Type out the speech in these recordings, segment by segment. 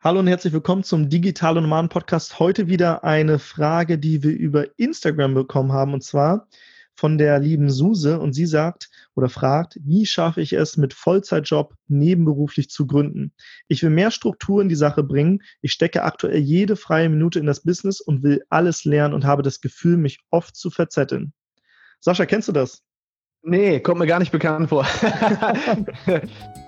Hallo und herzlich willkommen zum Digitale Nomaden Podcast. Heute wieder eine Frage, die wir über Instagram bekommen haben und zwar von der lieben Suse und sie sagt oder fragt, wie schaffe ich es mit Vollzeitjob nebenberuflich zu gründen? Ich will mehr Struktur in die Sache bringen. Ich stecke aktuell jede freie Minute in das Business und will alles lernen und habe das Gefühl, mich oft zu verzetteln. Sascha, kennst du das? Nee, kommt mir gar nicht bekannt vor.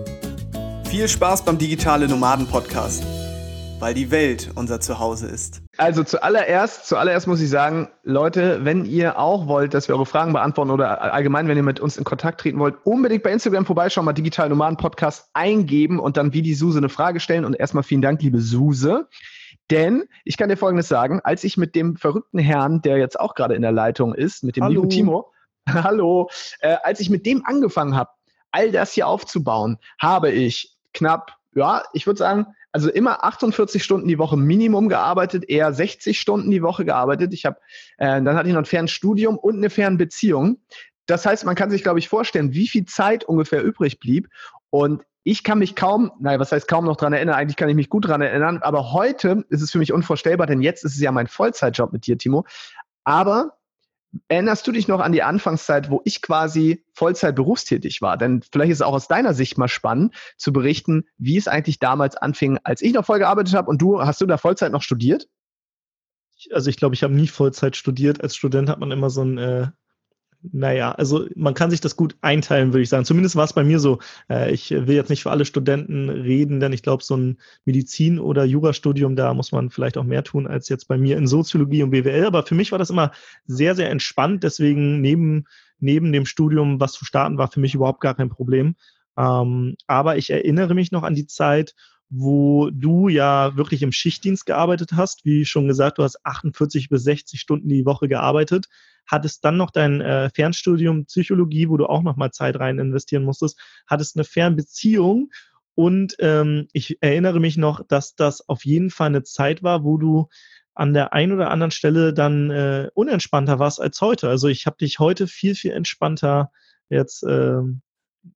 Viel Spaß beim Digitale Nomaden Podcast, weil die Welt unser Zuhause ist. Also zuallererst, zuallererst muss ich sagen, Leute, wenn ihr auch wollt, dass wir eure Fragen beantworten oder allgemein, wenn ihr mit uns in Kontakt treten wollt, unbedingt bei Instagram vorbeischauen, mal Digital Nomaden Podcast eingeben und dann wie die Suse eine Frage stellen. Und erstmal vielen Dank, liebe Suse. Denn ich kann dir Folgendes sagen, als ich mit dem verrückten Herrn, der jetzt auch gerade in der Leitung ist, mit dem Hallo. lieben Timo, hallo, äh, als ich mit dem angefangen habe, all das hier aufzubauen, habe ich knapp, ja, ich würde sagen, also immer 48 Stunden die Woche Minimum gearbeitet, eher 60 Stunden die Woche gearbeitet. Ich habe, äh, dann hatte ich noch ein Fernstudium und eine Fernbeziehung. Das heißt, man kann sich, glaube ich, vorstellen, wie viel Zeit ungefähr übrig blieb. Und ich kann mich kaum, naja, was heißt kaum noch dran erinnern, eigentlich kann ich mich gut dran erinnern, aber heute ist es für mich unvorstellbar, denn jetzt ist es ja mein Vollzeitjob mit dir, Timo. Aber Erinnerst du dich noch an die Anfangszeit, wo ich quasi Vollzeit berufstätig war? Denn vielleicht ist es auch aus deiner Sicht mal spannend zu berichten, wie es eigentlich damals anfing, als ich noch voll gearbeitet habe und du, hast du da Vollzeit noch studiert? Also ich glaube, ich habe nie Vollzeit studiert. Als Student hat man immer so ein äh, naja, also man kann sich das gut einteilen, würde ich sagen. Zumindest war es bei mir so. Äh, ich will jetzt nicht für alle Studenten reden, denn ich glaube, so ein Medizin- oder Jurastudium, da muss man vielleicht auch mehr tun als jetzt bei mir in Soziologie und BWL. Aber für mich war das immer sehr, sehr entspannt. Deswegen neben, neben dem Studium, was zu starten, war für mich überhaupt gar kein Problem. Ähm, aber ich erinnere mich noch an die Zeit, wo du ja wirklich im Schichtdienst gearbeitet hast. Wie schon gesagt, du hast 48 bis 60 Stunden die Woche gearbeitet hattest dann noch dein äh, Fernstudium Psychologie, wo du auch noch mal Zeit rein investieren musstest, hattest eine Fernbeziehung und ähm, ich erinnere mich noch, dass das auf jeden Fall eine Zeit war, wo du an der einen oder anderen Stelle dann äh, unentspannter warst als heute. Also ich habe dich heute viel, viel entspannter jetzt äh,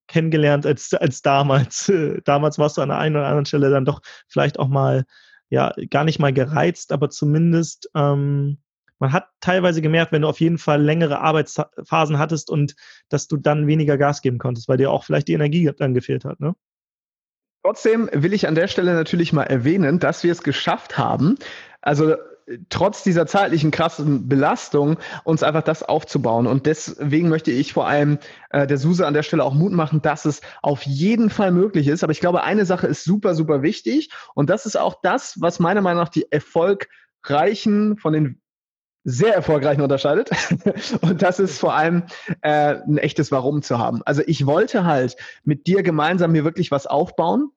kennengelernt als, als damals. damals warst du an der einen oder anderen Stelle dann doch vielleicht auch mal, ja, gar nicht mal gereizt, aber zumindest ähm, man hat teilweise gemerkt, wenn du auf jeden Fall längere Arbeitsphasen hattest und dass du dann weniger Gas geben konntest, weil dir auch vielleicht die Energie dann gefehlt hat, ne? Trotzdem will ich an der Stelle natürlich mal erwähnen, dass wir es geschafft haben, also trotz dieser zeitlichen krassen Belastung uns einfach das aufzubauen. Und deswegen möchte ich vor allem äh, der Suse an der Stelle auch Mut machen, dass es auf jeden Fall möglich ist. Aber ich glaube, eine Sache ist super, super wichtig. Und das ist auch das, was meiner Meinung nach die erfolgreichen von den sehr erfolgreichen unterscheidet. Und das ist vor allem äh, ein echtes Warum zu haben. Also ich wollte halt mit dir gemeinsam mir wirklich was aufbauen.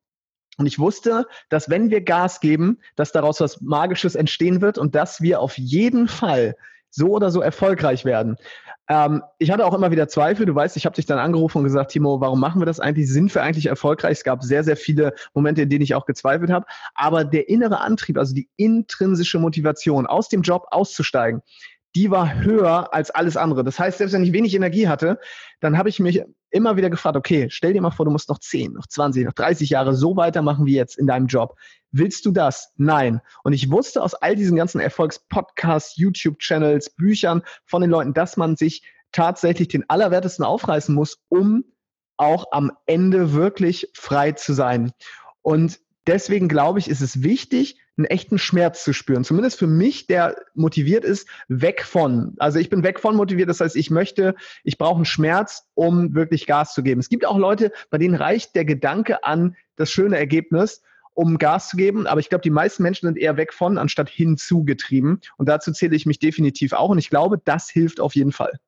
Und ich wusste, dass wenn wir Gas geben, dass daraus was Magisches entstehen wird und dass wir auf jeden Fall so oder so erfolgreich werden. Ähm, ich hatte auch immer wieder Zweifel. Du weißt, ich habe dich dann angerufen und gesagt, Timo, warum machen wir das eigentlich? Sind wir eigentlich erfolgreich? Es gab sehr, sehr viele Momente, in denen ich auch gezweifelt habe. Aber der innere Antrieb, also die intrinsische Motivation, aus dem Job auszusteigen, die war höher als alles andere. Das heißt, selbst wenn ich wenig Energie hatte, dann habe ich mich immer wieder gefragt, okay, stell dir mal vor, du musst noch 10, noch 20, noch 30 Jahre so weitermachen wie jetzt in deinem Job. Willst du das? Nein. Und ich wusste aus all diesen ganzen Erfolgspodcasts, YouTube-Channels, Büchern von den Leuten, dass man sich tatsächlich den Allerwertesten aufreißen muss, um auch am Ende wirklich frei zu sein. Und deswegen glaube ich, ist es wichtig, einen echten Schmerz zu spüren. Zumindest für mich, der motiviert ist, weg von. Also ich bin weg von motiviert. Das heißt, ich möchte, ich brauche einen Schmerz, um wirklich Gas zu geben. Es gibt auch Leute, bei denen reicht der Gedanke an das schöne Ergebnis um Gas zu geben. Aber ich glaube, die meisten Menschen sind eher weg von, anstatt hinzugetrieben. Und dazu zähle ich mich definitiv auch. Und ich glaube, das hilft auf jeden Fall.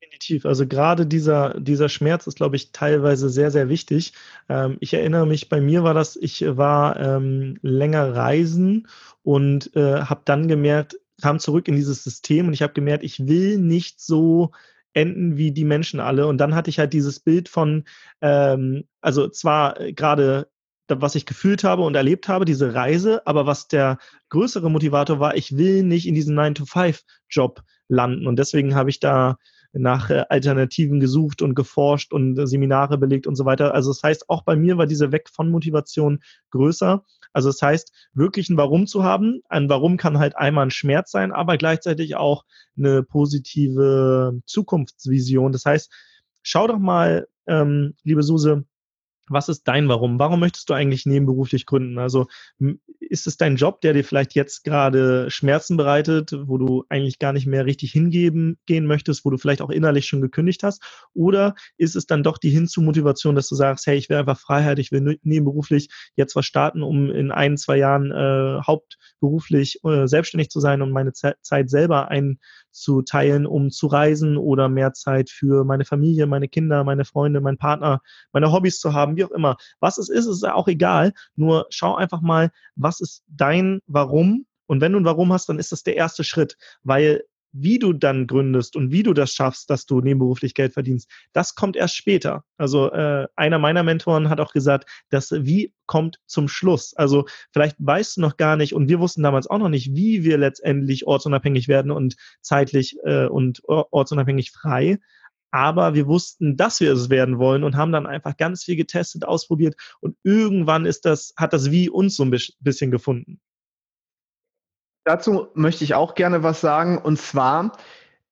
Definitiv. Also gerade dieser, dieser Schmerz ist, glaube ich, teilweise sehr, sehr wichtig. Ähm, ich erinnere mich, bei mir war das, ich war ähm, länger reisen und äh, habe dann gemerkt, kam zurück in dieses System und ich habe gemerkt, ich will nicht so enden wie die Menschen alle. Und dann hatte ich halt dieses Bild von, ähm, also zwar äh, gerade was ich gefühlt habe und erlebt habe, diese Reise, aber was der größere Motivator war, ich will nicht in diesen 9-to-5-Job landen. Und deswegen habe ich da nach äh, Alternativen gesucht und geforscht und Seminare belegt und so weiter. Also das heißt, auch bei mir war diese Weg von Motivation größer. Also das heißt, wirklich ein Warum zu haben. Ein Warum kann halt einmal ein Schmerz sein, aber gleichzeitig auch eine positive Zukunftsvision. Das heißt, schau doch mal, ähm, liebe Suse, was ist dein Warum? Warum möchtest du eigentlich nebenberuflich gründen? Also ist es dein Job, der dir vielleicht jetzt gerade Schmerzen bereitet, wo du eigentlich gar nicht mehr richtig hingeben gehen möchtest, wo du vielleicht auch innerlich schon gekündigt hast? Oder ist es dann doch die Hinzu-Motivation, dass du sagst, hey, ich will einfach Freiheit, ich will nebenberuflich jetzt was starten, um in ein, zwei Jahren äh, hauptberuflich äh, selbstständig zu sein und meine Ze Zeit selber einzuteilen, um zu reisen oder mehr Zeit für meine Familie, meine Kinder, meine Freunde, meinen Partner, meine Hobbys zu haben, wie auch immer. Was es ist, ist auch egal. Nur schau einfach mal, was ist dein Warum? Und wenn du ein Warum hast, dann ist das der erste Schritt, weil wie du dann gründest und wie du das schaffst, dass du nebenberuflich Geld verdienst, das kommt erst später. Also äh, einer meiner Mentoren hat auch gesagt, dass wie kommt zum Schluss. Also vielleicht weißt du noch gar nicht und wir wussten damals auch noch nicht, wie wir letztendlich ortsunabhängig werden und zeitlich äh, und ortsunabhängig frei aber wir wussten, dass wir es werden wollen und haben dann einfach ganz viel getestet, ausprobiert und irgendwann ist das, hat das wie uns so ein bisschen gefunden. Dazu möchte ich auch gerne was sagen und zwar,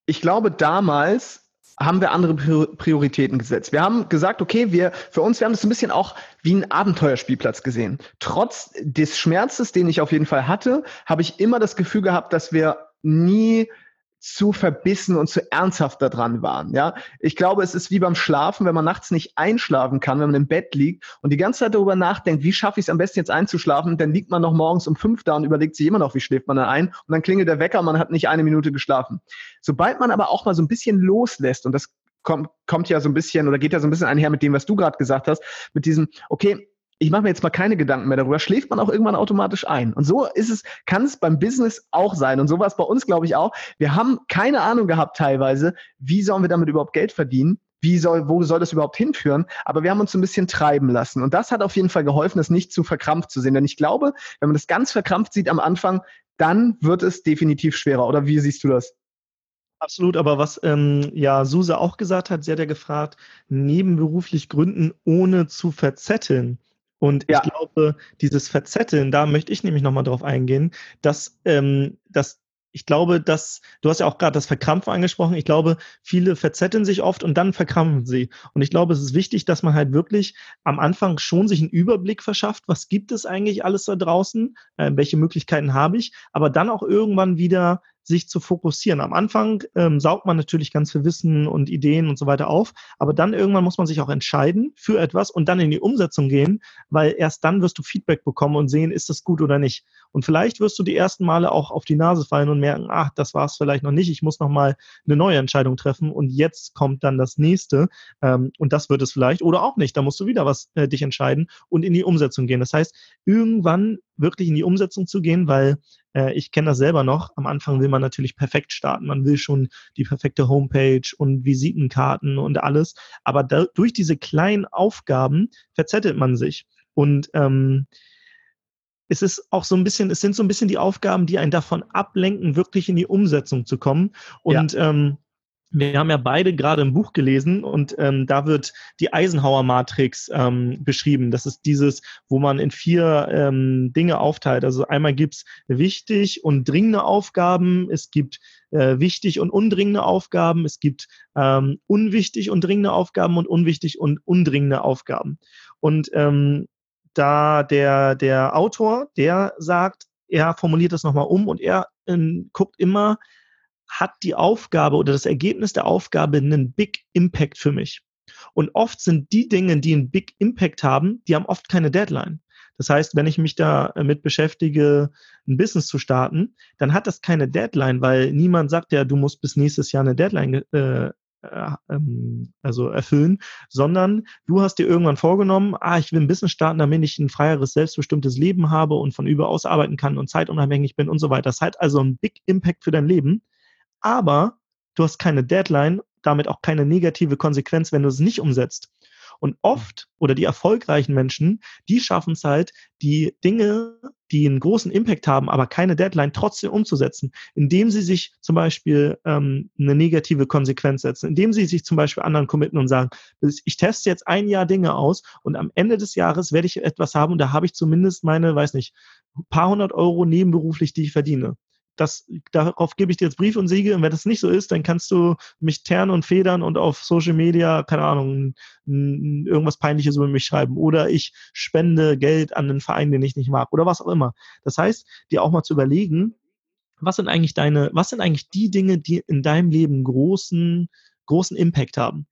ich glaube damals haben wir andere Prioritäten gesetzt. Wir haben gesagt, okay, wir, für uns, wir haben das ein bisschen auch wie ein Abenteuerspielplatz gesehen. Trotz des Schmerzes, den ich auf jeden Fall hatte, habe ich immer das Gefühl gehabt, dass wir nie zu verbissen und zu ernsthaft daran waren. Ja, ich glaube, es ist wie beim Schlafen, wenn man nachts nicht einschlafen kann, wenn man im Bett liegt und die ganze Zeit darüber nachdenkt, wie schaffe ich es am besten jetzt einzuschlafen, dann liegt man noch morgens um fünf da und überlegt sich immer noch, wie schläft man da ein und dann klingelt der Wecker, man hat nicht eine Minute geschlafen. Sobald man aber auch mal so ein bisschen loslässt und das kommt, kommt ja so ein bisschen oder geht ja so ein bisschen einher mit dem, was du gerade gesagt hast, mit diesem, okay, ich mache mir jetzt mal keine Gedanken mehr darüber, schläft man auch irgendwann automatisch ein. Und so ist es, kann es beim Business auch sein. Und so war es bei uns, glaube ich, auch. Wir haben keine Ahnung gehabt teilweise, wie sollen wir damit überhaupt Geld verdienen? Wie soll, wo soll das überhaupt hinführen? Aber wir haben uns ein bisschen treiben lassen. Und das hat auf jeden Fall geholfen, das nicht zu verkrampft zu sehen. Denn ich glaube, wenn man das ganz verkrampft sieht am Anfang, dann wird es definitiv schwerer. Oder wie siehst du das? Absolut, aber was ähm, ja Suse auch gesagt hat, sie hat ja gefragt, nebenberuflich gründen, ohne zu verzetteln. Und ja. ich glaube, dieses Verzetteln, da möchte ich nämlich nochmal drauf eingehen, dass, ähm, dass ich glaube, dass, du hast ja auch gerade das Verkrampfen angesprochen, ich glaube, viele verzetteln sich oft und dann verkrampfen sie. Und ich glaube, es ist wichtig, dass man halt wirklich am Anfang schon sich einen Überblick verschafft, was gibt es eigentlich alles da draußen, äh, welche Möglichkeiten habe ich, aber dann auch irgendwann wieder sich zu fokussieren. Am Anfang ähm, saugt man natürlich ganz viel Wissen und Ideen und so weiter auf, aber dann irgendwann muss man sich auch entscheiden für etwas und dann in die Umsetzung gehen, weil erst dann wirst du Feedback bekommen und sehen, ist das gut oder nicht. Und vielleicht wirst du die ersten Male auch auf die Nase fallen und merken, ach, das war es vielleicht noch nicht, ich muss noch mal eine neue Entscheidung treffen und jetzt kommt dann das nächste ähm, und das wird es vielleicht oder auch nicht. Da musst du wieder was äh, dich entscheiden und in die Umsetzung gehen. Das heißt, irgendwann wirklich in die Umsetzung zu gehen, weil äh, ich kenne das selber noch. Am Anfang will man natürlich perfekt starten. Man will schon die perfekte Homepage und Visitenkarten und alles. Aber da, durch diese kleinen Aufgaben verzettelt man sich. Und ähm, es ist auch so ein bisschen, es sind so ein bisschen die Aufgaben, die einen davon ablenken, wirklich in die Umsetzung zu kommen. Und ja. ähm, wir haben ja beide gerade ein Buch gelesen und ähm, da wird die Eisenhower-Matrix ähm, beschrieben. Das ist dieses, wo man in vier ähm, Dinge aufteilt. Also einmal gibt's wichtig und dringende Aufgaben, es gibt äh, wichtig und undringende Aufgaben, es gibt ähm, unwichtig und dringende Aufgaben und unwichtig und undringende Aufgaben. Und ähm, da der, der Autor, der sagt, er formuliert das nochmal um und er ähm, guckt immer, hat die Aufgabe oder das Ergebnis der Aufgabe einen Big Impact für mich. Und oft sind die Dinge, die einen Big Impact haben, die haben oft keine Deadline. Das heißt, wenn ich mich damit beschäftige, ein Business zu starten, dann hat das keine Deadline, weil niemand sagt ja, du musst bis nächstes Jahr eine Deadline äh, äh, also erfüllen, sondern du hast dir irgendwann vorgenommen, ah, ich will ein Business starten, damit ich ein freieres, selbstbestimmtes Leben habe und von überaus arbeiten kann und zeitunabhängig bin und so weiter. Das hat also einen Big Impact für dein Leben, aber du hast keine Deadline, damit auch keine negative Konsequenz, wenn du es nicht umsetzt. Und oft oder die erfolgreichen Menschen, die schaffen es halt, die Dinge, die einen großen Impact haben, aber keine Deadline, trotzdem umzusetzen, indem sie sich zum Beispiel ähm, eine negative Konsequenz setzen, indem sie sich zum Beispiel anderen committen und sagen, ich teste jetzt ein Jahr Dinge aus und am Ende des Jahres werde ich etwas haben und da habe ich zumindest meine, weiß nicht, paar hundert Euro nebenberuflich, die ich verdiene das, darauf gebe ich dir jetzt Brief und Siegel. Und wenn das nicht so ist, dann kannst du mich ternen und federn und auf Social Media, keine Ahnung, irgendwas Peinliches über mich schreiben. Oder ich spende Geld an einen Verein, den ich nicht mag. Oder was auch immer. Das heißt, dir auch mal zu überlegen, was sind eigentlich deine, was sind eigentlich die Dinge, die in deinem Leben großen, großen Impact haben?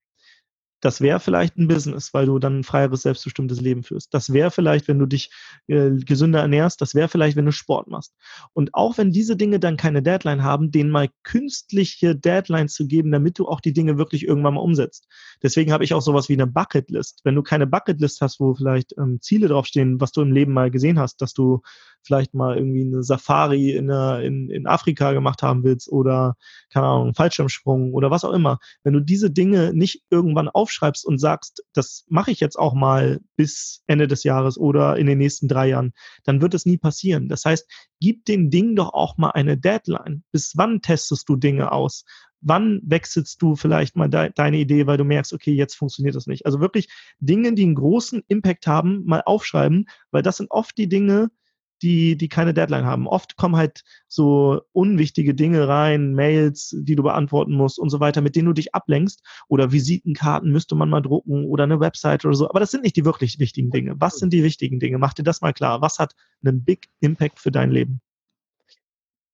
Das wäre vielleicht ein Business, weil du dann ein freieres, selbstbestimmtes Leben führst. Das wäre vielleicht, wenn du dich äh, gesünder ernährst. Das wäre vielleicht, wenn du Sport machst. Und auch wenn diese Dinge dann keine Deadline haben, denen mal künstliche Deadlines zu geben, damit du auch die Dinge wirklich irgendwann mal umsetzt. Deswegen habe ich auch sowas wie eine Bucketlist. Wenn du keine Bucketlist hast, wo vielleicht ähm, Ziele draufstehen, was du im Leben mal gesehen hast, dass du vielleicht mal irgendwie eine Safari in, der, in, in Afrika gemacht haben willst oder, keine Ahnung, Fallschirmsprung oder was auch immer. Wenn du diese Dinge nicht irgendwann aufschreibst und sagst, das mache ich jetzt auch mal bis Ende des Jahres oder in den nächsten drei Jahren, dann wird es nie passieren. Das heißt, gib den Dingen doch auch mal eine Deadline. Bis wann testest du Dinge aus? wann wechselst du vielleicht mal de deine Idee, weil du merkst, okay, jetzt funktioniert das nicht. Also wirklich Dinge, die einen großen Impact haben, mal aufschreiben, weil das sind oft die Dinge, die, die keine Deadline haben. Oft kommen halt so unwichtige Dinge rein, Mails, die du beantworten musst und so weiter, mit denen du dich ablenkst. Oder Visitenkarten müsste man mal drucken oder eine Website oder so. Aber das sind nicht die wirklich wichtigen Dinge. Was sind die wichtigen Dinge? Mach dir das mal klar. Was hat einen Big Impact für dein Leben?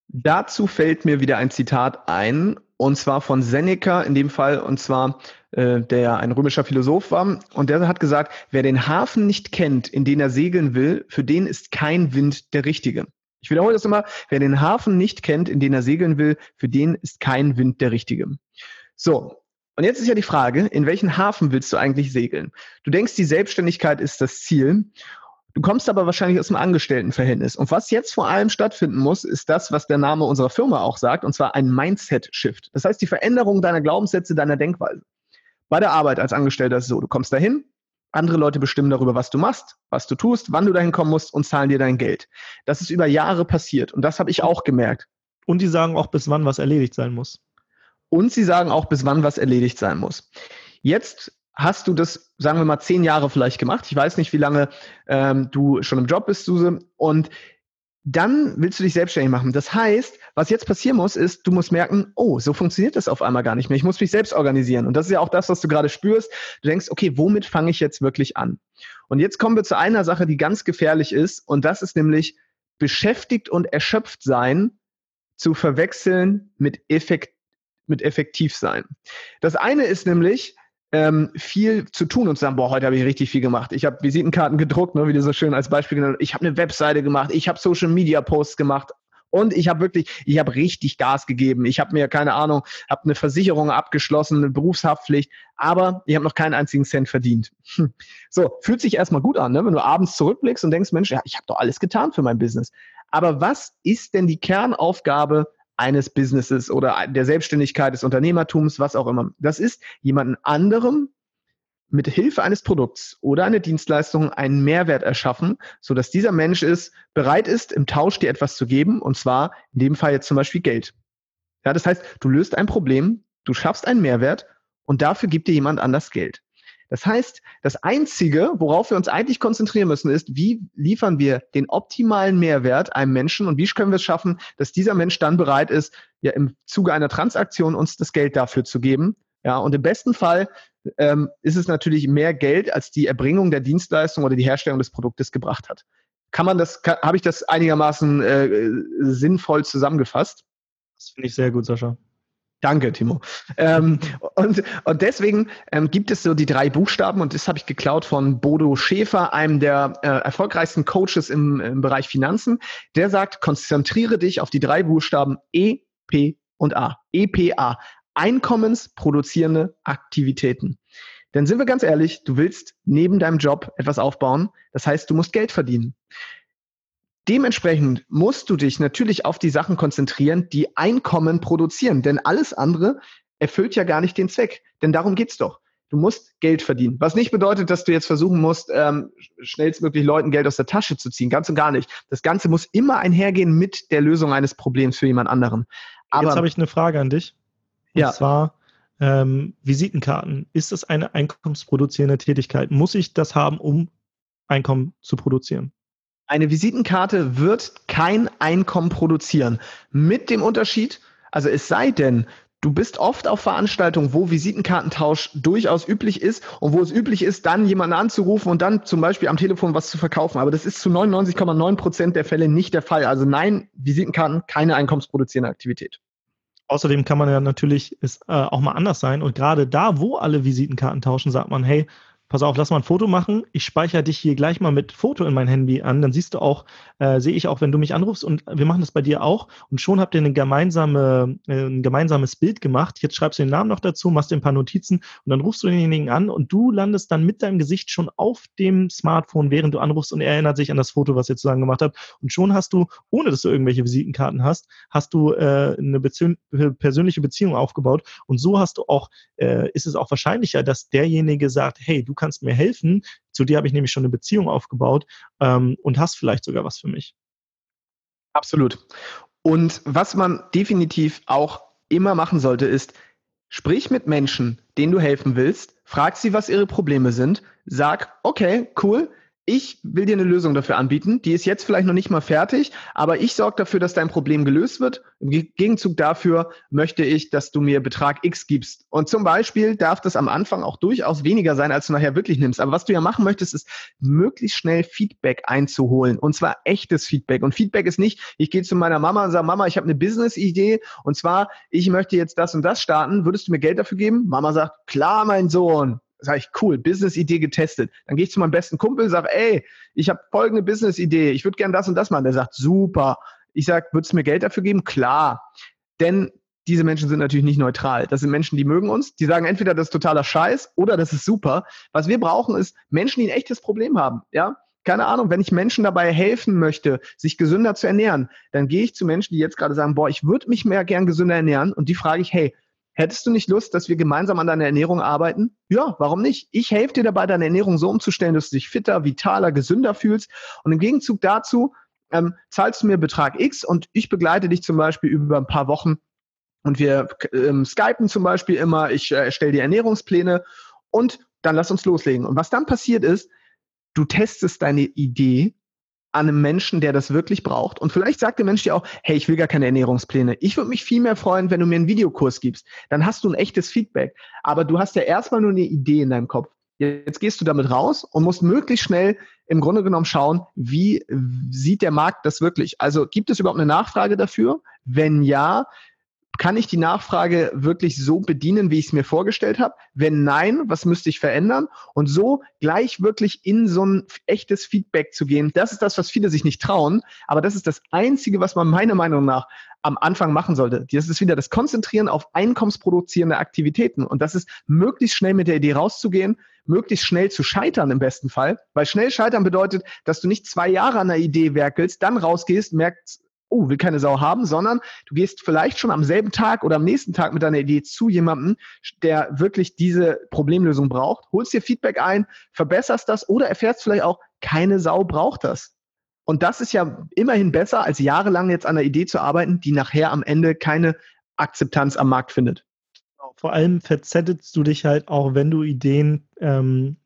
Dazu fällt mir wieder ein Zitat ein, und zwar von Seneca in dem Fall, und zwar äh, der ein römischer Philosoph war. Und der hat gesagt, wer den Hafen nicht kennt, in den er segeln will, für den ist kein Wind der richtige. Ich wiederhole das immer, wer den Hafen nicht kennt, in den er segeln will, für den ist kein Wind der richtige. So, und jetzt ist ja die Frage, in welchen Hafen willst du eigentlich segeln? Du denkst, die Selbstständigkeit ist das Ziel. Du kommst aber wahrscheinlich aus dem Angestelltenverhältnis. Und was jetzt vor allem stattfinden muss, ist das, was der Name unserer Firma auch sagt, und zwar ein Mindset-Shift. Das heißt, die Veränderung deiner Glaubenssätze, deiner Denkweise. Bei der Arbeit als Angestellter ist es so, du kommst dahin, andere Leute bestimmen darüber, was du machst, was du tust, wann du dahin kommen musst und zahlen dir dein Geld. Das ist über Jahre passiert und das habe ich auch gemerkt. Und die sagen auch, bis wann was erledigt sein muss. Und sie sagen auch, bis wann was erledigt sein muss. Jetzt hast du das, sagen wir mal, zehn Jahre vielleicht gemacht. Ich weiß nicht, wie lange ähm, du schon im Job bist, Suse. Und dann willst du dich selbstständig machen. Das heißt, was jetzt passieren muss, ist, du musst merken, oh, so funktioniert das auf einmal gar nicht mehr. Ich muss mich selbst organisieren. Und das ist ja auch das, was du gerade spürst. Du denkst, okay, womit fange ich jetzt wirklich an? Und jetzt kommen wir zu einer Sache, die ganz gefährlich ist. Und das ist nämlich beschäftigt und erschöpft sein zu verwechseln mit effekt, mit effektiv sein. Das eine ist nämlich, ähm, viel zu tun und zu sagen, boah, heute habe ich richtig viel gemacht. Ich habe Visitenkarten gedruckt, ne, wie du so schön als Beispiel genannt Ich habe eine Webseite gemacht, ich habe Social Media Posts gemacht und ich habe wirklich, ich habe richtig Gas gegeben. Ich habe mir, keine Ahnung, habe eine Versicherung abgeschlossen, eine Berufshaftpflicht, aber ich habe noch keinen einzigen Cent verdient. Hm. So, fühlt sich erstmal gut an, ne? wenn du abends zurückblickst und denkst, Mensch, ja, ich habe doch alles getan für mein Business. Aber was ist denn die Kernaufgabe eines Businesses oder der Selbstständigkeit, des Unternehmertums, was auch immer. Das ist jemanden anderem mit Hilfe eines Produkts oder einer Dienstleistung einen Mehrwert erschaffen, so dass dieser Mensch ist, bereit ist, im Tausch dir etwas zu geben, und zwar in dem Fall jetzt zum Beispiel Geld. Ja, das heißt, du löst ein Problem, du schaffst einen Mehrwert und dafür gibt dir jemand anders Geld. Das heißt, das Einzige, worauf wir uns eigentlich konzentrieren müssen, ist, wie liefern wir den optimalen Mehrwert einem Menschen und wie können wir es schaffen, dass dieser Mensch dann bereit ist, ja im Zuge einer Transaktion uns das Geld dafür zu geben. Ja, und im besten Fall ähm, ist es natürlich mehr Geld, als die Erbringung der Dienstleistung oder die Herstellung des Produktes gebracht hat. Kann man das, habe ich das einigermaßen äh, sinnvoll zusammengefasst? Das finde ich sehr gut, Sascha. Danke, Timo. Ähm, und, und deswegen ähm, gibt es so die drei Buchstaben und das habe ich geklaut von Bodo Schäfer, einem der äh, erfolgreichsten Coaches im, im Bereich Finanzen. Der sagt, konzentriere dich auf die drei Buchstaben E, P und A. EPA. einkommensproduzierende Aktivitäten. Denn sind wir ganz ehrlich, du willst neben deinem Job etwas aufbauen. Das heißt, du musst Geld verdienen. Dementsprechend musst du dich natürlich auf die Sachen konzentrieren, die Einkommen produzieren. Denn alles andere erfüllt ja gar nicht den Zweck. Denn darum geht's doch. Du musst Geld verdienen. Was nicht bedeutet, dass du jetzt versuchen musst, ähm, schnellstmöglich Leuten Geld aus der Tasche zu ziehen. Ganz und gar nicht. Das Ganze muss immer einhergehen mit der Lösung eines Problems für jemand anderen. Aber, jetzt habe ich eine Frage an dich. Und ja. zwar ähm, Visitenkarten. Ist das eine einkommensproduzierende Tätigkeit? Muss ich das haben, um Einkommen zu produzieren? Eine Visitenkarte wird kein Einkommen produzieren. Mit dem Unterschied, also es sei denn, Du bist oft auf Veranstaltungen, wo Visitenkartentausch durchaus üblich ist und wo es üblich ist, dann jemanden anzurufen und dann zum Beispiel am Telefon was zu verkaufen. Aber das ist zu 99,9 Prozent der Fälle nicht der Fall. Also nein, Visitenkarten keine einkommensproduzierende Aktivität. Außerdem kann man ja natürlich es äh, auch mal anders sein. Und gerade da, wo alle Visitenkarten tauschen, sagt man, hey, pass auf, lass mal ein Foto machen. Ich speichere dich hier gleich mal mit Foto in mein Handy an. Dann siehst du auch, äh, sehe ich auch, wenn du mich anrufst und wir machen das bei dir auch. Und schon habt ihr eine gemeinsame, äh, ein gemeinsames Bild gemacht. Jetzt schreibst du den Namen noch dazu, machst dir ein paar Notizen und dann rufst du denjenigen an und du landest dann mit deinem Gesicht schon auf dem Smartphone, während du anrufst und er erinnert sich an das Foto, was ihr zusammen gemacht habt. Und schon hast du, ohne dass du irgendwelche Visitenkarten hast, hast du äh, eine Beziehung, persönliche Beziehung aufgebaut. Und so hast du auch, äh, ist es auch wahrscheinlicher, dass derjenige sagt, hey, du kannst mir helfen. Zu dir habe ich nämlich schon eine Beziehung aufgebaut ähm, und hast vielleicht sogar was für mich. Absolut. Und was man definitiv auch immer machen sollte, ist, sprich mit Menschen, denen du helfen willst, frag sie, was ihre Probleme sind, sag, okay, cool, ich will dir eine Lösung dafür anbieten. Die ist jetzt vielleicht noch nicht mal fertig, aber ich sorge dafür, dass dein Problem gelöst wird. Im Gegenzug dafür möchte ich, dass du mir Betrag X gibst. Und zum Beispiel darf das am Anfang auch durchaus weniger sein, als du nachher wirklich nimmst. Aber was du ja machen möchtest, ist möglichst schnell Feedback einzuholen. Und zwar echtes Feedback. Und Feedback ist nicht, ich gehe zu meiner Mama und sage, Mama, ich habe eine Business-Idee. Und zwar, ich möchte jetzt das und das starten. Würdest du mir Geld dafür geben? Mama sagt, klar, mein Sohn. Sag ich, cool, Business-Idee getestet. Dann gehe ich zu meinem besten Kumpel, sage, ey, ich habe folgende Business-Idee, ich würde gern das und das machen. Der sagt, super. Ich sage, würdest du mir Geld dafür geben? Klar. Denn diese Menschen sind natürlich nicht neutral. Das sind Menschen, die mögen uns, die sagen entweder das ist totaler Scheiß oder das ist super. Was wir brauchen, ist Menschen, die ein echtes Problem haben. Ja, keine Ahnung, wenn ich Menschen dabei helfen möchte, sich gesünder zu ernähren, dann gehe ich zu Menschen, die jetzt gerade sagen, boah, ich würde mich mehr gern gesünder ernähren und die frage ich, hey, Hättest du nicht Lust, dass wir gemeinsam an deiner Ernährung arbeiten? Ja, warum nicht? Ich helfe dir dabei, deine Ernährung so umzustellen, dass du dich fitter, vitaler, gesünder fühlst. Und im Gegenzug dazu ähm, zahlst du mir Betrag X und ich begleite dich zum Beispiel über ein paar Wochen und wir ähm, skypen zum Beispiel immer. Ich äh, erstelle die Ernährungspläne und dann lass uns loslegen. Und was dann passiert ist, du testest deine Idee an einem Menschen, der das wirklich braucht. Und vielleicht sagt der Mensch dir auch, hey, ich will gar keine Ernährungspläne. Ich würde mich viel mehr freuen, wenn du mir einen Videokurs gibst. Dann hast du ein echtes Feedback. Aber du hast ja erstmal nur eine Idee in deinem Kopf. Jetzt gehst du damit raus und musst möglichst schnell im Grunde genommen schauen, wie sieht der Markt das wirklich? Also gibt es überhaupt eine Nachfrage dafür? Wenn ja, kann ich die Nachfrage wirklich so bedienen, wie ich es mir vorgestellt habe? Wenn nein, was müsste ich verändern? Und so gleich wirklich in so ein echtes Feedback zu gehen, das ist das, was viele sich nicht trauen. Aber das ist das Einzige, was man meiner Meinung nach am Anfang machen sollte. Das ist wieder das Konzentrieren auf einkommensproduzierende Aktivitäten. Und das ist möglichst schnell mit der Idee rauszugehen, möglichst schnell zu scheitern im besten Fall. Weil schnell scheitern bedeutet, dass du nicht zwei Jahre an einer Idee werkelst, dann rausgehst, merkst, oh, will keine Sau haben, sondern du gehst vielleicht schon am selben Tag oder am nächsten Tag mit deiner Idee zu jemandem, der wirklich diese Problemlösung braucht, holst dir Feedback ein, verbesserst das oder erfährst vielleicht auch, keine Sau braucht das. Und das ist ja immerhin besser, als jahrelang jetzt an einer Idee zu arbeiten, die nachher am Ende keine Akzeptanz am Markt findet. Vor allem verzettelst du dich halt auch, wenn du Ideen ähm,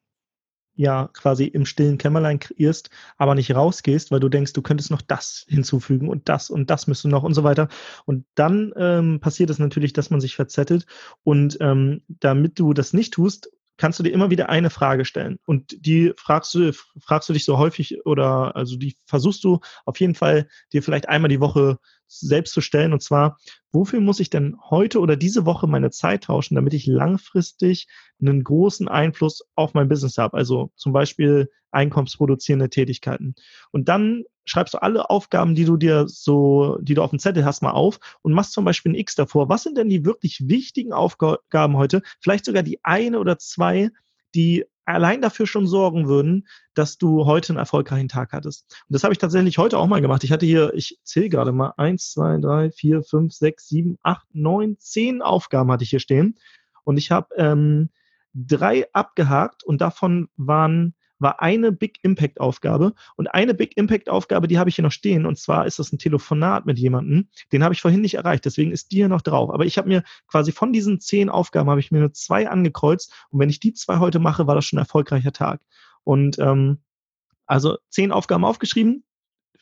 ja quasi im stillen Kämmerlein kreierst, aber nicht rausgehst, weil du denkst, du könntest noch das hinzufügen und das und das müsste noch und so weiter. Und dann ähm, passiert es natürlich, dass man sich verzettelt. Und ähm, damit du das nicht tust, kannst du dir immer wieder eine Frage stellen. Und die fragst du, fragst du dich so häufig oder also die versuchst du auf jeden Fall dir vielleicht einmal die Woche selbst zu stellen. Und zwar, wofür muss ich denn heute oder diese Woche meine Zeit tauschen, damit ich langfristig einen großen Einfluss auf mein Business habe? Also zum Beispiel einkommensproduzierende Tätigkeiten. Und dann schreibst du alle Aufgaben, die du dir so, die du auf dem Zettel hast, mal auf und machst zum Beispiel ein X davor. Was sind denn die wirklich wichtigen Aufgaben heute? Vielleicht sogar die eine oder zwei, die allein dafür schon sorgen würden, dass du heute einen erfolgreichen Tag hattest. Und das habe ich tatsächlich heute auch mal gemacht. Ich hatte hier, ich zähle gerade mal, eins, zwei, drei, vier, fünf, sechs, sieben, acht, neun, zehn Aufgaben hatte ich hier stehen. Und ich habe ähm, drei abgehakt und davon waren war eine Big Impact Aufgabe und eine Big Impact Aufgabe, die habe ich hier noch stehen und zwar ist das ein Telefonat mit jemandem, den habe ich vorhin nicht erreicht, deswegen ist die hier noch drauf. Aber ich habe mir quasi von diesen zehn Aufgaben habe ich mir nur zwei angekreuzt und wenn ich die zwei heute mache, war das schon ein erfolgreicher Tag. Und ähm, also zehn Aufgaben aufgeschrieben,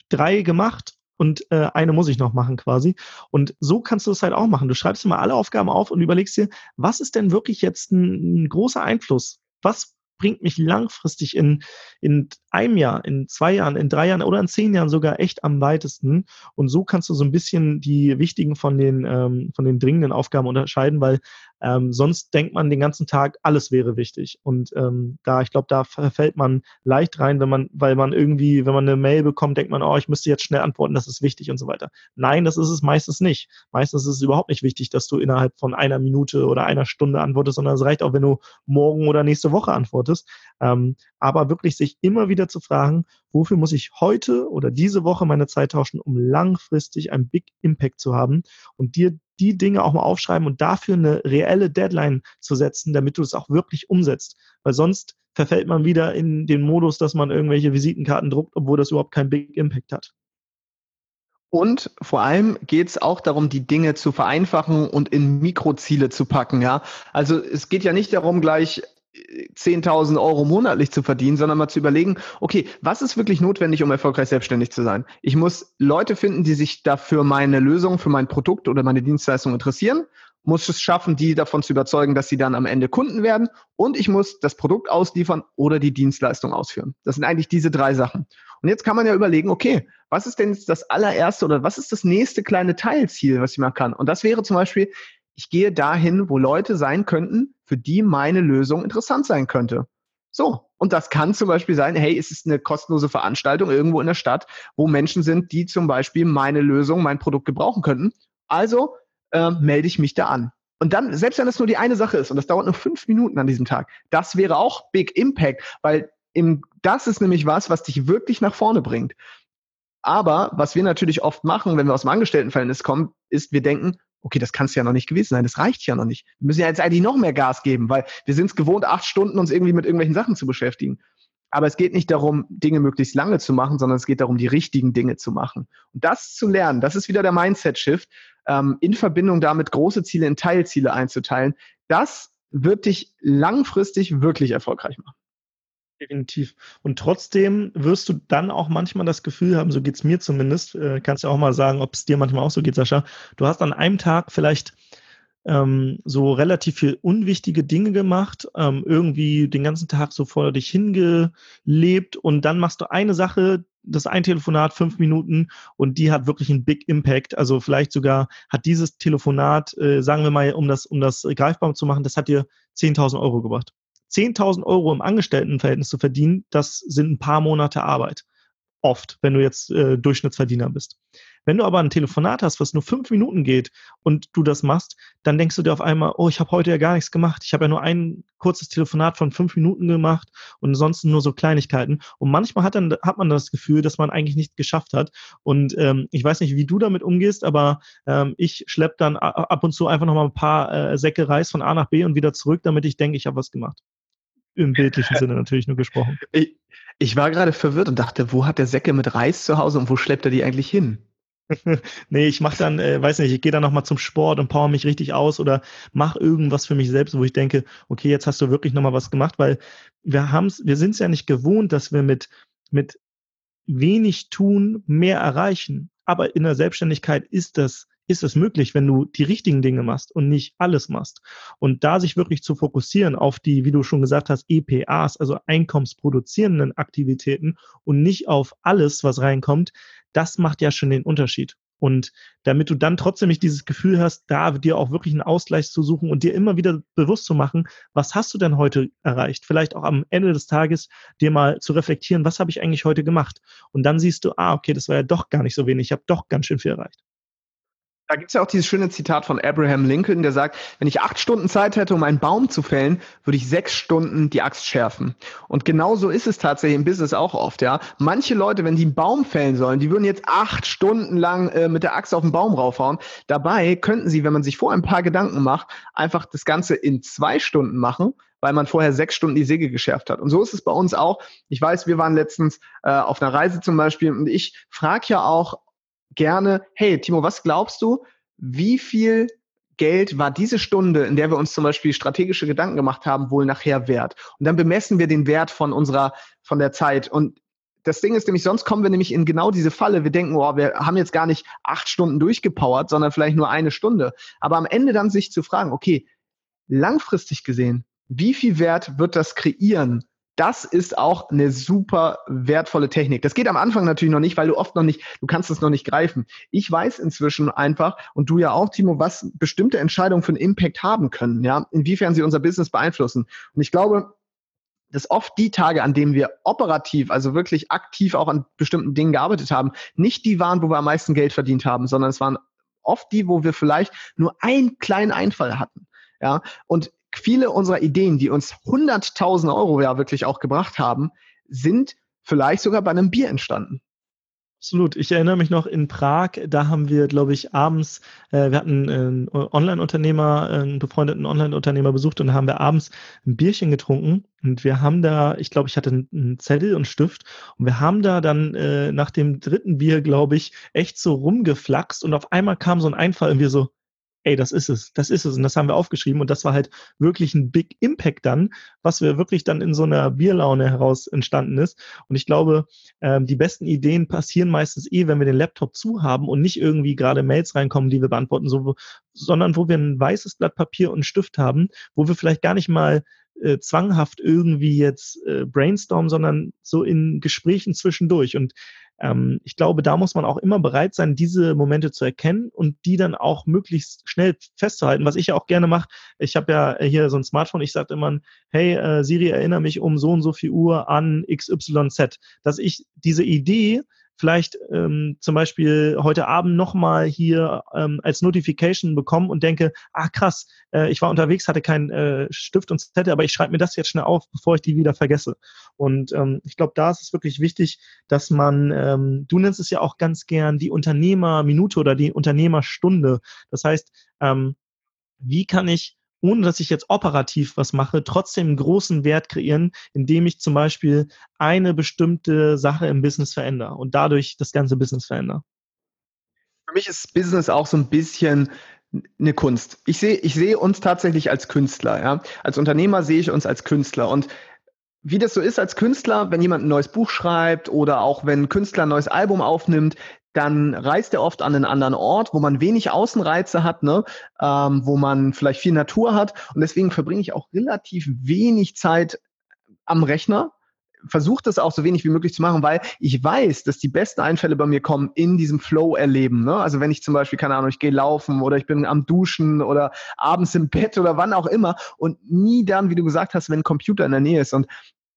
drei gemacht und äh, eine muss ich noch machen quasi. Und so kannst du es halt auch machen. Du schreibst mal alle Aufgaben auf und überlegst dir, was ist denn wirklich jetzt ein, ein großer Einfluss? Was bringt mich langfristig in, in einem Jahr, in zwei Jahren, in drei Jahren oder in zehn Jahren sogar echt am weitesten. Und so kannst du so ein bisschen die wichtigen von den, ähm, von den dringenden Aufgaben unterscheiden, weil ähm, sonst denkt man den ganzen Tag, alles wäre wichtig. Und ähm, da, ich glaube, da verfällt man leicht rein, wenn man, weil man irgendwie, wenn man eine Mail bekommt, denkt man, oh, ich müsste jetzt schnell antworten, das ist wichtig und so weiter. Nein, das ist es meistens nicht. Meistens ist es überhaupt nicht wichtig, dass du innerhalb von einer Minute oder einer Stunde antwortest, sondern es reicht auch, wenn du morgen oder nächste Woche antwortest. Ähm, aber wirklich sich immer wieder zu fragen, wofür muss ich heute oder diese Woche meine Zeit tauschen, um langfristig einen Big Impact zu haben und dir die Dinge auch mal aufschreiben und dafür eine reelle Deadline zu setzen, damit du es auch wirklich umsetzt. Weil sonst verfällt man wieder in den Modus, dass man irgendwelche Visitenkarten druckt, obwohl das überhaupt keinen Big Impact hat. Und vor allem geht es auch darum, die Dinge zu vereinfachen und in Mikroziele zu packen. Ja, also es geht ja nicht darum, gleich 10.000 Euro monatlich zu verdienen, sondern mal zu überlegen, okay, was ist wirklich notwendig, um erfolgreich selbstständig zu sein? Ich muss Leute finden, die sich dafür meine Lösung, für mein Produkt oder meine Dienstleistung interessieren, muss es schaffen, die davon zu überzeugen, dass sie dann am Ende Kunden werden und ich muss das Produkt ausliefern oder die Dienstleistung ausführen. Das sind eigentlich diese drei Sachen. Und jetzt kann man ja überlegen, okay, was ist denn jetzt das allererste oder was ist das nächste kleine Teilziel, was ich machen kann? Und das wäre zum Beispiel, ich gehe dahin, wo Leute sein könnten, für die meine Lösung interessant sein könnte. So. Und das kann zum Beispiel sein, hey, es ist eine kostenlose Veranstaltung irgendwo in der Stadt, wo Menschen sind, die zum Beispiel meine Lösung, mein Produkt gebrauchen könnten. Also äh, melde ich mich da an. Und dann, selbst wenn das nur die eine Sache ist und das dauert nur fünf Minuten an diesem Tag, das wäre auch Big Impact, weil im, das ist nämlich was, was dich wirklich nach vorne bringt. Aber was wir natürlich oft machen, wenn wir aus dem Angestelltenverhältnis kommen, ist, wir denken, okay, das kann es ja noch nicht gewesen sein, das reicht ja noch nicht. Wir müssen ja jetzt eigentlich noch mehr Gas geben, weil wir sind es gewohnt, acht Stunden uns irgendwie mit irgendwelchen Sachen zu beschäftigen. Aber es geht nicht darum, Dinge möglichst lange zu machen, sondern es geht darum, die richtigen Dinge zu machen. Und das zu lernen, das ist wieder der Mindset-Shift, ähm, in Verbindung damit große Ziele in Teilziele einzuteilen. Das wird dich langfristig wirklich erfolgreich machen. Definitiv. Und trotzdem wirst du dann auch manchmal das Gefühl haben, so geht es mir zumindest, äh, kannst du auch mal sagen, ob es dir manchmal auch so geht, Sascha. Du hast an einem Tag vielleicht ähm, so relativ viel unwichtige Dinge gemacht, ähm, irgendwie den ganzen Tag so vor dich hingelebt und dann machst du eine Sache, das ein Telefonat fünf Minuten und die hat wirklich einen Big Impact. Also vielleicht sogar hat dieses Telefonat, äh, sagen wir mal, um das, um das greifbar zu machen, das hat dir 10.000 Euro gebracht. 10.000 Euro im Angestelltenverhältnis zu verdienen, das sind ein paar Monate Arbeit. Oft, wenn du jetzt äh, Durchschnittsverdiener bist. Wenn du aber ein Telefonat hast, was nur fünf Minuten geht und du das machst, dann denkst du dir auf einmal, oh, ich habe heute ja gar nichts gemacht. Ich habe ja nur ein kurzes Telefonat von fünf Minuten gemacht und ansonsten nur so Kleinigkeiten. Und manchmal hat, dann, hat man das Gefühl, dass man eigentlich nicht geschafft hat. Und ähm, ich weiß nicht, wie du damit umgehst, aber ähm, ich schleppe dann ab und zu einfach nochmal ein paar äh, Säcke Reis von A nach B und wieder zurück, damit ich denke, ich habe was gemacht. Im bildlichen Sinne natürlich nur gesprochen. Ich, ich war gerade verwirrt und dachte, wo hat der Säcke mit Reis zu Hause und wo schleppt er die eigentlich hin? nee, ich mache dann, äh, weiß nicht, ich gehe dann nochmal zum Sport und power mich richtig aus oder mache irgendwas für mich selbst, wo ich denke, okay, jetzt hast du wirklich nochmal was gemacht, weil wir haben's, wir sind es ja nicht gewohnt, dass wir mit, mit wenig tun mehr erreichen. Aber in der Selbstständigkeit ist das ist es möglich, wenn du die richtigen Dinge machst und nicht alles machst. Und da sich wirklich zu fokussieren auf die, wie du schon gesagt hast, EPAs, also einkommensproduzierenden Aktivitäten und nicht auf alles, was reinkommt, das macht ja schon den Unterschied. Und damit du dann trotzdem nicht dieses Gefühl hast, da dir auch wirklich einen Ausgleich zu suchen und dir immer wieder bewusst zu machen, was hast du denn heute erreicht? Vielleicht auch am Ende des Tages dir mal zu reflektieren, was habe ich eigentlich heute gemacht? Und dann siehst du, ah, okay, das war ja doch gar nicht so wenig, ich habe doch ganz schön viel erreicht. Da gibt es ja auch dieses schöne Zitat von Abraham Lincoln, der sagt, wenn ich acht Stunden Zeit hätte, um einen Baum zu fällen, würde ich sechs Stunden die Axt schärfen. Und genauso ist es tatsächlich im Business auch oft, ja. Manche Leute, wenn die einen Baum fällen sollen, die würden jetzt acht Stunden lang äh, mit der Axt auf den Baum raufhauen. Dabei könnten sie, wenn man sich vorher ein paar Gedanken macht, einfach das Ganze in zwei Stunden machen, weil man vorher sechs Stunden die Säge geschärft hat. Und so ist es bei uns auch. Ich weiß, wir waren letztens äh, auf einer Reise zum Beispiel und ich frage ja auch gerne, hey Timo, was glaubst du, wie viel Geld war diese Stunde, in der wir uns zum Beispiel strategische Gedanken gemacht haben, wohl nachher wert? Und dann bemessen wir den Wert von unserer, von der Zeit. Und das Ding ist nämlich, sonst kommen wir nämlich in genau diese Falle. Wir denken, oh, wir haben jetzt gar nicht acht Stunden durchgepowert, sondern vielleicht nur eine Stunde. Aber am Ende dann sich zu fragen, okay, langfristig gesehen, wie viel Wert wird das kreieren? Das ist auch eine super wertvolle Technik. Das geht am Anfang natürlich noch nicht, weil du oft noch nicht, du kannst es noch nicht greifen. Ich weiß inzwischen einfach, und du ja auch, Timo, was bestimmte Entscheidungen für einen Impact haben können, ja, inwiefern sie unser Business beeinflussen. Und ich glaube, dass oft die Tage, an denen wir operativ, also wirklich aktiv auch an bestimmten Dingen gearbeitet haben, nicht die waren, wo wir am meisten Geld verdient haben, sondern es waren oft die, wo wir vielleicht nur einen kleinen Einfall hatten. Ja, und viele unserer Ideen, die uns 100.000 Euro ja wirklich auch gebracht haben, sind vielleicht sogar bei einem Bier entstanden. Absolut. Ich erinnere mich noch in Prag, da haben wir, glaube ich, abends, äh, wir hatten einen Online-Unternehmer, einen befreundeten Online-Unternehmer besucht und da haben wir abends ein Bierchen getrunken und wir haben da, ich glaube, ich hatte einen Zettel und Stift und wir haben da dann äh, nach dem dritten Bier, glaube ich, echt so rumgeflaxt und auf einmal kam so ein Einfall und wir so, ey, das ist es, das ist es. Und das haben wir aufgeschrieben. Und das war halt wirklich ein Big Impact dann, was wir wirklich dann in so einer Bierlaune heraus entstanden ist. Und ich glaube, ähm, die besten Ideen passieren meistens eh, wenn wir den Laptop zu haben und nicht irgendwie gerade Mails reinkommen, die wir beantworten, so, sondern wo wir ein weißes Blatt Papier und einen Stift haben, wo wir vielleicht gar nicht mal äh, zwanghaft irgendwie jetzt äh, brainstormen, sondern so in Gesprächen zwischendurch. Und ähm, ich glaube, da muss man auch immer bereit sein, diese Momente zu erkennen und die dann auch möglichst schnell festzuhalten. Was ich ja auch gerne mache, ich habe ja hier so ein Smartphone, ich sage immer, hey äh, Siri, erinnere mich um so und so viel Uhr an XYZ, dass ich diese Idee vielleicht ähm, zum Beispiel heute Abend nochmal hier ähm, als Notification bekommen und denke, ah krass, äh, ich war unterwegs, hatte keinen äh, Stift und Zettel, aber ich schreibe mir das jetzt schnell auf, bevor ich die wieder vergesse. Und ähm, ich glaube, da ist es wirklich wichtig, dass man, ähm, du nennst es ja auch ganz gern die Unternehmerminute oder die Unternehmerstunde. Das heißt, ähm, wie kann ich ohne dass ich jetzt operativ was mache, trotzdem einen großen Wert kreieren, indem ich zum Beispiel eine bestimmte Sache im Business verändere und dadurch das ganze Business verändere. Für mich ist Business auch so ein bisschen eine Kunst. Ich sehe, ich sehe uns tatsächlich als Künstler, ja. Als Unternehmer sehe ich uns als Künstler und wie das so ist als Künstler, wenn jemand ein neues Buch schreibt oder auch wenn ein Künstler ein neues Album aufnimmt, dann reist er oft an einen anderen Ort, wo man wenig Außenreize hat, ne? ähm, wo man vielleicht viel Natur hat. Und deswegen verbringe ich auch relativ wenig Zeit am Rechner. Versuche das auch so wenig wie möglich zu machen, weil ich weiß, dass die besten Einfälle bei mir kommen in diesem Flow-Erleben. Ne? Also wenn ich zum Beispiel, keine Ahnung, ich gehe laufen oder ich bin am Duschen oder abends im Bett oder wann auch immer und nie dann, wie du gesagt hast, wenn ein Computer in der Nähe ist. Und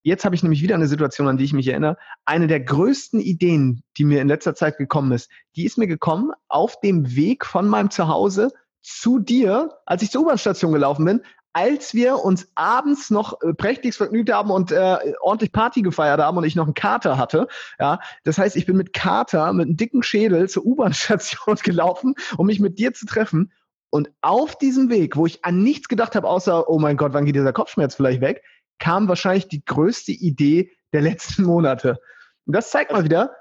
Jetzt habe ich nämlich wieder eine Situation, an die ich mich erinnere. Eine der größten Ideen, die mir in letzter Zeit gekommen ist, die ist mir gekommen auf dem Weg von meinem Zuhause zu dir, als ich zur U-Bahn-Station gelaufen bin, als wir uns abends noch äh, prächtigst vergnügt haben und äh, ordentlich Party gefeiert haben und ich noch einen Kater hatte. Ja, das heißt, ich bin mit Kater, mit einem dicken Schädel zur U-Bahn-Station gelaufen, um mich mit dir zu treffen. Und auf diesem Weg, wo ich an nichts gedacht habe, außer, oh mein Gott, wann geht dieser Kopfschmerz vielleicht weg, kam wahrscheinlich die größte Idee der letzten Monate. Und das zeigt mal wieder,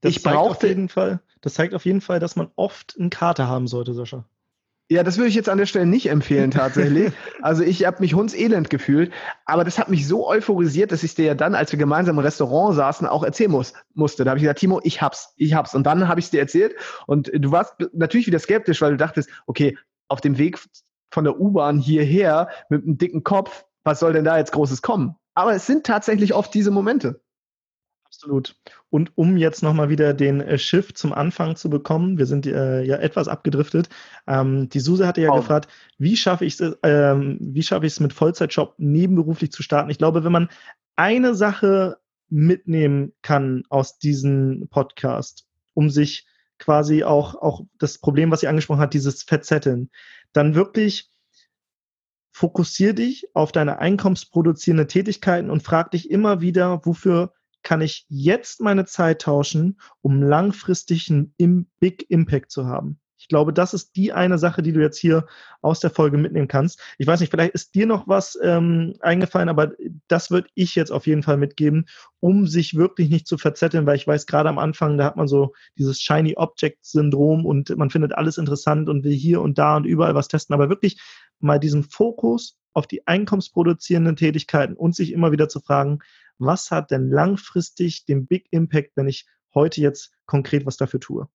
das ich brauchte. Jeden Fall, das zeigt auf jeden Fall, dass man oft einen Kater haben sollte, Sascha. Ja, das würde ich jetzt an der Stelle nicht empfehlen tatsächlich. also ich habe mich hundselend gefühlt, aber das hat mich so euphorisiert, dass ich dir ja dann, als wir gemeinsam im Restaurant saßen, auch erzählen muss, musste. Da habe ich gesagt, Timo, ich hab's, ich hab's. Und dann habe ich es dir erzählt und du warst natürlich wieder skeptisch, weil du dachtest, okay, auf dem Weg von der U-Bahn hierher mit einem dicken Kopf was soll denn da jetzt Großes kommen? Aber es sind tatsächlich oft diese Momente. Absolut. Und um jetzt nochmal wieder den äh, Shift zum Anfang zu bekommen, wir sind äh, ja etwas abgedriftet. Ähm, die Suse hatte ja oh. gefragt, wie schaffe ich es, ähm, wie schaffe ich es mit Vollzeitjob nebenberuflich zu starten? Ich glaube, wenn man eine Sache mitnehmen kann aus diesem Podcast, um sich quasi auch, auch das Problem, was sie angesprochen hat, dieses Verzetteln, dann wirklich fokussier dich auf deine einkommensproduzierenden Tätigkeiten und frag dich immer wieder, wofür kann ich jetzt meine Zeit tauschen, um langfristig einen Big Impact zu haben. Ich glaube, das ist die eine Sache, die du jetzt hier aus der Folge mitnehmen kannst. Ich weiß nicht, vielleicht ist dir noch was ähm, eingefallen, aber das würde ich jetzt auf jeden Fall mitgeben, um sich wirklich nicht zu verzetteln, weil ich weiß, gerade am Anfang, da hat man so dieses Shiny Object Syndrom und man findet alles interessant und will hier und da und überall was testen, aber wirklich mal diesen Fokus auf die einkommensproduzierenden Tätigkeiten und sich immer wieder zu fragen, was hat denn langfristig den Big Impact, wenn ich heute jetzt konkret was dafür tue?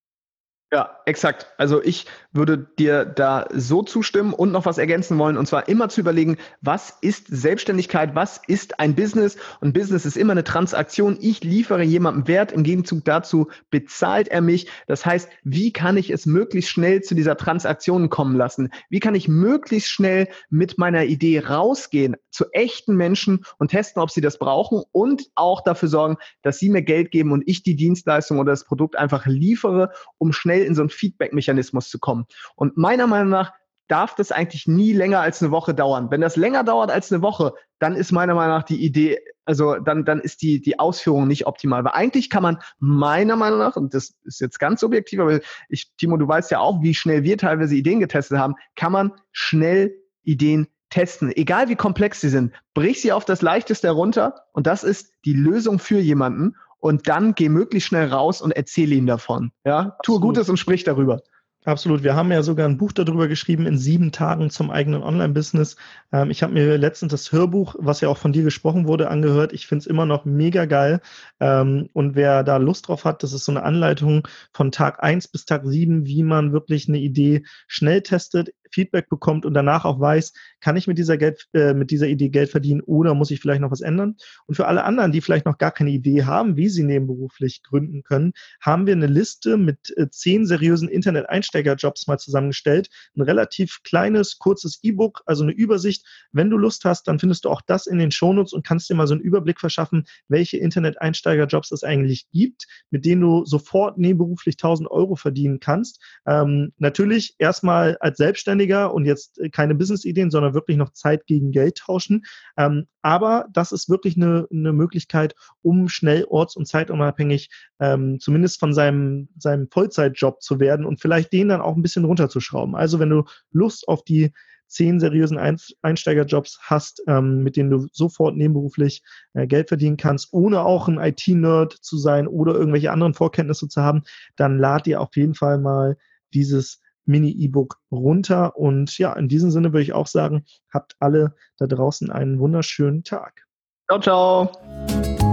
Ja, exakt. Also ich würde dir da so zustimmen und noch was ergänzen wollen. Und zwar immer zu überlegen, was ist Selbstständigkeit, was ist ein Business? Und Business ist immer eine Transaktion. Ich liefere jemandem Wert, im Gegenzug dazu bezahlt er mich. Das heißt, wie kann ich es möglichst schnell zu dieser Transaktion kommen lassen? Wie kann ich möglichst schnell mit meiner Idee rausgehen zu echten Menschen und testen, ob sie das brauchen und auch dafür sorgen, dass sie mir Geld geben und ich die Dienstleistung oder das Produkt einfach liefere, um schnell schnell in so einen Feedback-Mechanismus zu kommen. Und meiner Meinung nach darf das eigentlich nie länger als eine Woche dauern. Wenn das länger dauert als eine Woche, dann ist meiner Meinung nach die Idee, also dann, dann ist die, die Ausführung nicht optimal. Weil eigentlich kann man meiner Meinung nach, und das ist jetzt ganz subjektiv, aber ich, Timo, du weißt ja auch, wie schnell wir teilweise Ideen getestet haben, kann man schnell Ideen testen. Egal wie komplex sie sind, brich sie auf das Leichteste herunter und das ist die Lösung für jemanden und dann geh möglichst schnell raus und erzähle ihm davon. Ja, tue Gutes und sprich darüber. Absolut. Wir haben ja sogar ein Buch darüber geschrieben, in sieben Tagen zum eigenen Online-Business. Ähm, ich habe mir letztens das Hörbuch, was ja auch von dir gesprochen wurde, angehört. Ich finde es immer noch mega geil. Ähm, und wer da Lust drauf hat, das ist so eine Anleitung von Tag eins bis Tag sieben, wie man wirklich eine Idee schnell testet, Feedback bekommt und danach auch weiß, kann ich mit dieser, Geld, äh, mit dieser Idee Geld verdienen oder muss ich vielleicht noch was ändern? Und für alle anderen, die vielleicht noch gar keine Idee haben, wie sie nebenberuflich gründen können, haben wir eine Liste mit äh, zehn seriösen Internet-Einsteigerjobs mal zusammengestellt. Ein relativ kleines, kurzes E-Book, also eine Übersicht. Wenn du Lust hast, dann findest du auch das in den Shownotes und kannst dir mal so einen Überblick verschaffen, welche Internet-Einsteigerjobs es eigentlich gibt, mit denen du sofort nebenberuflich 1000 Euro verdienen kannst. Ähm, natürlich erstmal als Selbstständiger Selbstständiger und jetzt äh, keine Business-Ideen, sondern wirklich noch Zeit gegen Geld tauschen. Ähm, aber das ist wirklich eine, eine Möglichkeit, um schnell orts- und zeitunabhängig ähm, zumindest von seinem, seinem Vollzeitjob zu werden und vielleicht den dann auch ein bisschen runterzuschrauben. Also wenn du Lust auf die zehn seriösen Einsteigerjobs hast, ähm, mit denen du sofort nebenberuflich äh, Geld verdienen kannst, ohne auch ein IT-Nerd zu sein oder irgendwelche anderen Vorkenntnisse zu haben, dann lad dir auf jeden Fall mal dieses Mini-E-Book runter. Und ja, in diesem Sinne würde ich auch sagen, habt alle da draußen einen wunderschönen Tag. Ciao, ciao.